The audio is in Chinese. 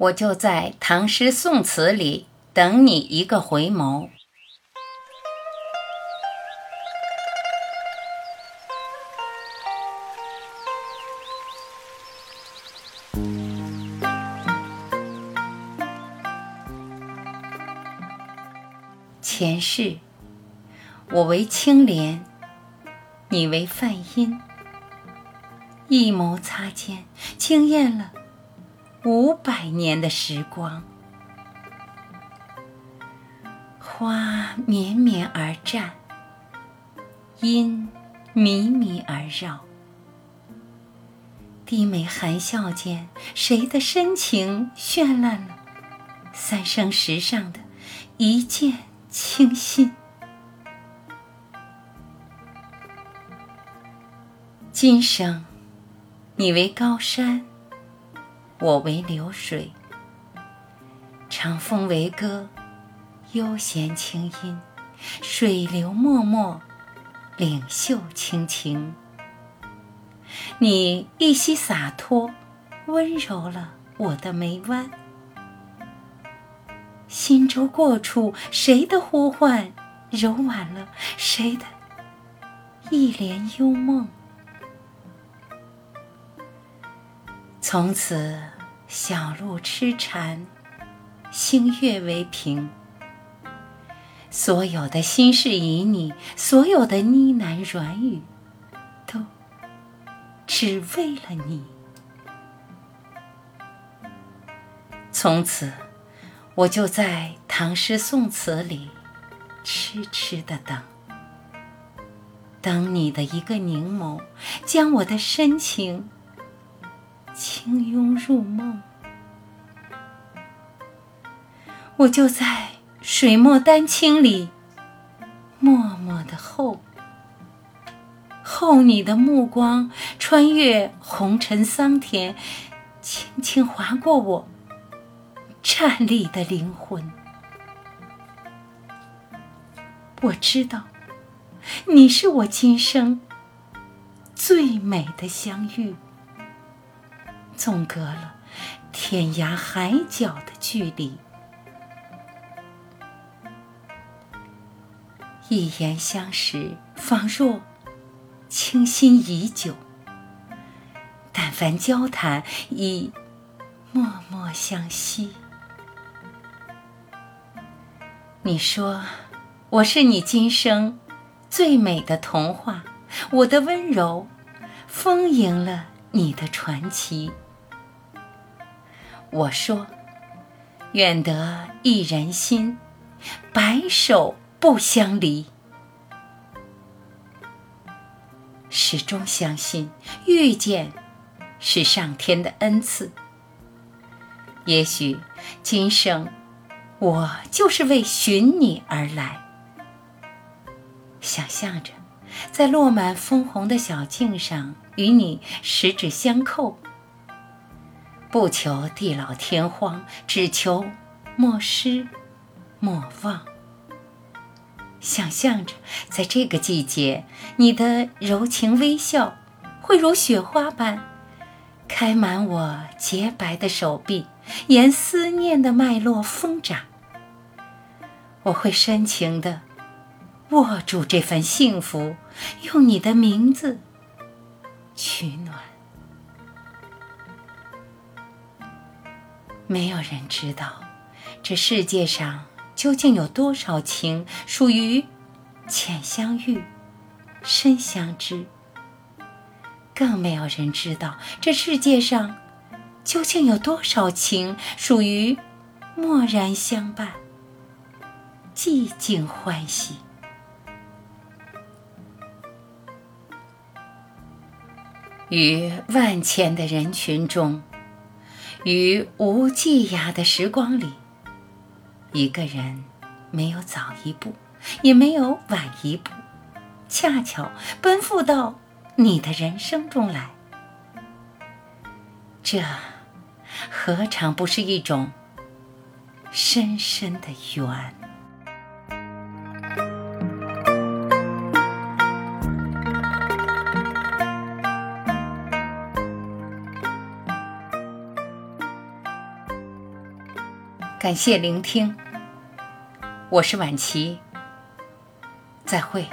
我就在唐诗宋词里等你一个回眸。前世，我为青莲，你为梵音，一眸擦肩，惊艳了。五百年的时光，花绵绵而绽，音靡靡而绕。低眉含笑间，谁的深情绚烂了三生石上的一见倾心？今生，你为高山。我为流水，长风为歌，悠闲清音，水流脉脉，领袖轻情。你一袭洒脱，温柔了我的眉弯。心舟过处，谁的呼唤柔婉了谁的一帘幽梦？从此，小路痴缠，星月为凭。所有的心事旖旎，所有的呢喃软语，都只为了你。从此，我就在唐诗宋词里痴痴的等，等你的一个凝眸，将我的深情。轻拥入梦，我就在水墨丹青里默默的候，候你的目光穿越红尘桑田，轻轻划过我颤栗的灵魂。我知道，你是我今生最美的相遇。纵隔了天涯海角的距离，一言相识，仿若倾心已久；但凡交谈，已默默相惜。你说我是你今生最美的童话，我的温柔丰盈了你的传奇。我说：“愿得一人心，白首不相离。”始终相信遇见是上天的恩赐。也许今生我就是为寻你而来。想象着在落满枫红的小径上与你十指相扣。不求地老天荒，只求莫失莫忘。想象着，在这个季节，你的柔情微笑会如雪花般开满我洁白的手臂，沿思念的脉络疯长。我会深情地握住这份幸福，用你的名字取暖。没有人知道，这世界上究竟有多少情属于浅相遇、深相知。更没有人知道，这世界上究竟有多少情属于默然相伴、寂静欢喜。于万千的人群中。于无际涯的时光里，一个人没有早一步，也没有晚一步，恰巧奔赴到你的人生中来，这何尝不是一种深深的缘？感谢聆听，我是晚琪，再会。